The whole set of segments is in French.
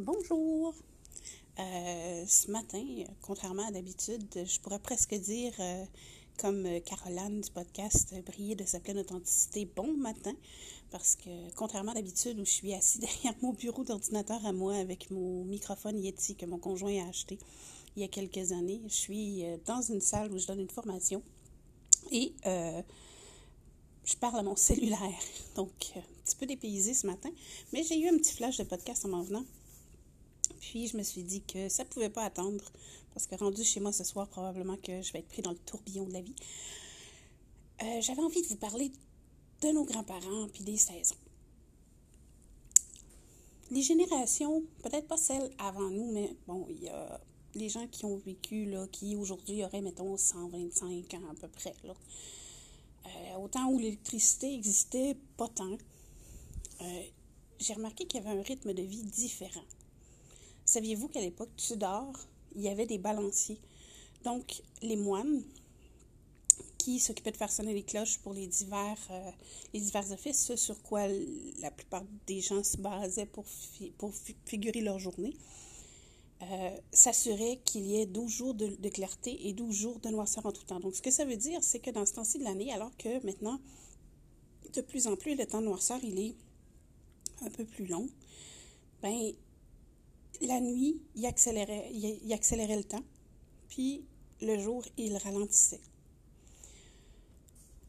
Bonjour. Euh, ce matin, contrairement à d'habitude, je pourrais presque dire, euh, comme Caroline du podcast Briller de sa pleine authenticité, bon matin, parce que contrairement à d'habitude où je suis assis derrière mon bureau d'ordinateur à moi avec mon microphone Yeti que mon conjoint a acheté il y a quelques années, je suis euh, dans une salle où je donne une formation et je parle à mon cellulaire. Donc, un petit peu dépaysé ce matin, mais j'ai eu un petit flash de podcast en m'en venant. Puis je me suis dit que ça ne pouvait pas attendre, parce que rendu chez moi ce soir, probablement que je vais être pris dans le tourbillon de la vie. Euh, j'avais envie de vous parler de nos grands-parents puis des saisons. Les générations, peut-être pas celles avant nous, mais bon, il y a les gens qui ont vécu, là, qui aujourd'hui auraient, mettons, 125 ans à peu près. Là. Euh, au temps où l'électricité existait, pas tant. Euh, j'ai remarqué qu'il y avait un rythme de vie différent. Saviez-vous qu'à l'époque Tudor, il y avait des balanciers? Donc, les moines qui s'occupaient de faire sonner les cloches pour les divers, euh, offices, ce sur quoi la plupart des gens se basaient pour, figurer leur journée, euh, s'assuraient qu'il y ait 12 jours de, de, clarté et 12 jours de noirceur en tout temps. Donc, ce que ça veut dire, c'est que dans ce temps-ci de l'année, alors que maintenant, de plus en plus, le temps de noirceur, il est un peu plus long, ben la nuit, il accélérait, le temps, puis le jour, il ralentissait.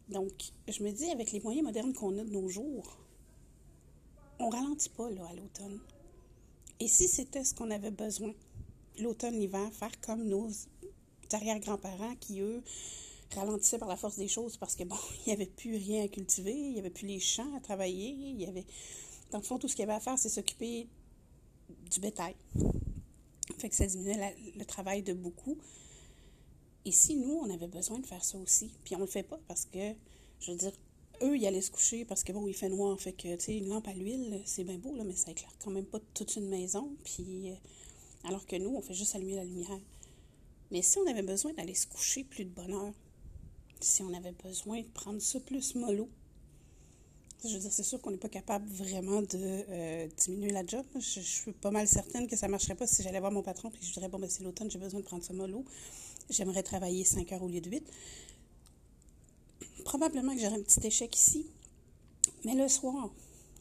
Donc, je me dis, avec les moyens modernes qu'on a de nos jours, on ralentit pas là, à l'automne. Et si c'était ce qu'on avait besoin, l'automne, l'hiver, faire comme nos arrière-grands-parents qui, eux, ralentissaient par la force des choses parce que, bon, il n'y avait plus rien à cultiver, il n'y avait plus les champs à travailler, il y avait... Dans le fond, tout ce qu'il y avait à faire, c'est s'occuper du bétail. Fait que ça diminuait le travail de beaucoup. Et si nous, on avait besoin de faire ça aussi, puis on le fait pas parce que, je veux dire, eux, ils allaient se coucher parce que bon, il fait noir, fait que, tu sais, une lampe à l'huile, c'est bien beau, là, mais ça éclaire quand même pas toute une maison, puis, euh, alors que nous, on fait juste allumer la lumière. Mais si on avait besoin d'aller se coucher plus de bonne heure, si on avait besoin de prendre ça plus mollo, je veux dire, c'est sûr qu'on n'est pas capable vraiment de euh, diminuer la job. Je, suis pas mal certaine que ça ne marcherait pas si j'allais voir mon patron et je dirais, bon, ben, c'est l'automne, j'ai besoin de prendre ce mollo. J'aimerais travailler 5 heures au lieu de 8. Probablement que j'aurais un petit échec ici. Mais le soir,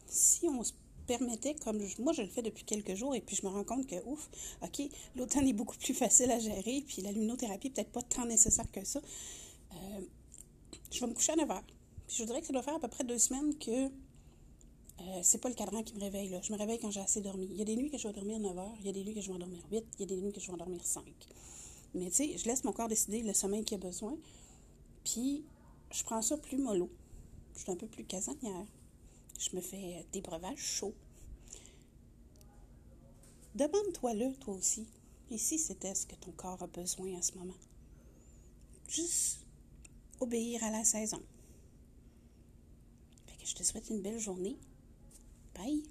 si on se permettait, comme moi je le fais depuis quelques jours, et puis je me rends compte que, ouf, OK, l'automne est beaucoup plus facile à gérer, puis la luminothérapie peut-être pas tant nécessaire que ça. Euh, je vais me coucher à 9 heures je voudrais que ça doit faire à peu près deux semaines que euh, c'est pas le cadran qui me réveille. Là. Je me réveille quand j'ai assez dormi. Il y a des nuits que je vais dormir 9 heures, il y a des nuits que je vais dormir 8, il y a des nuits que je vais dormir 5. Mais tu sais, je laisse mon corps décider le sommeil qu'il a besoin. Puis, je prends ça plus mollo. Je suis un peu plus casanière. Je me fais des breuvages chauds. Demande-toi-le, toi aussi. Et si c'était ce que ton corps a besoin à ce moment? Juste obéir à la saison. Je te souhaite une belle journée. Bye.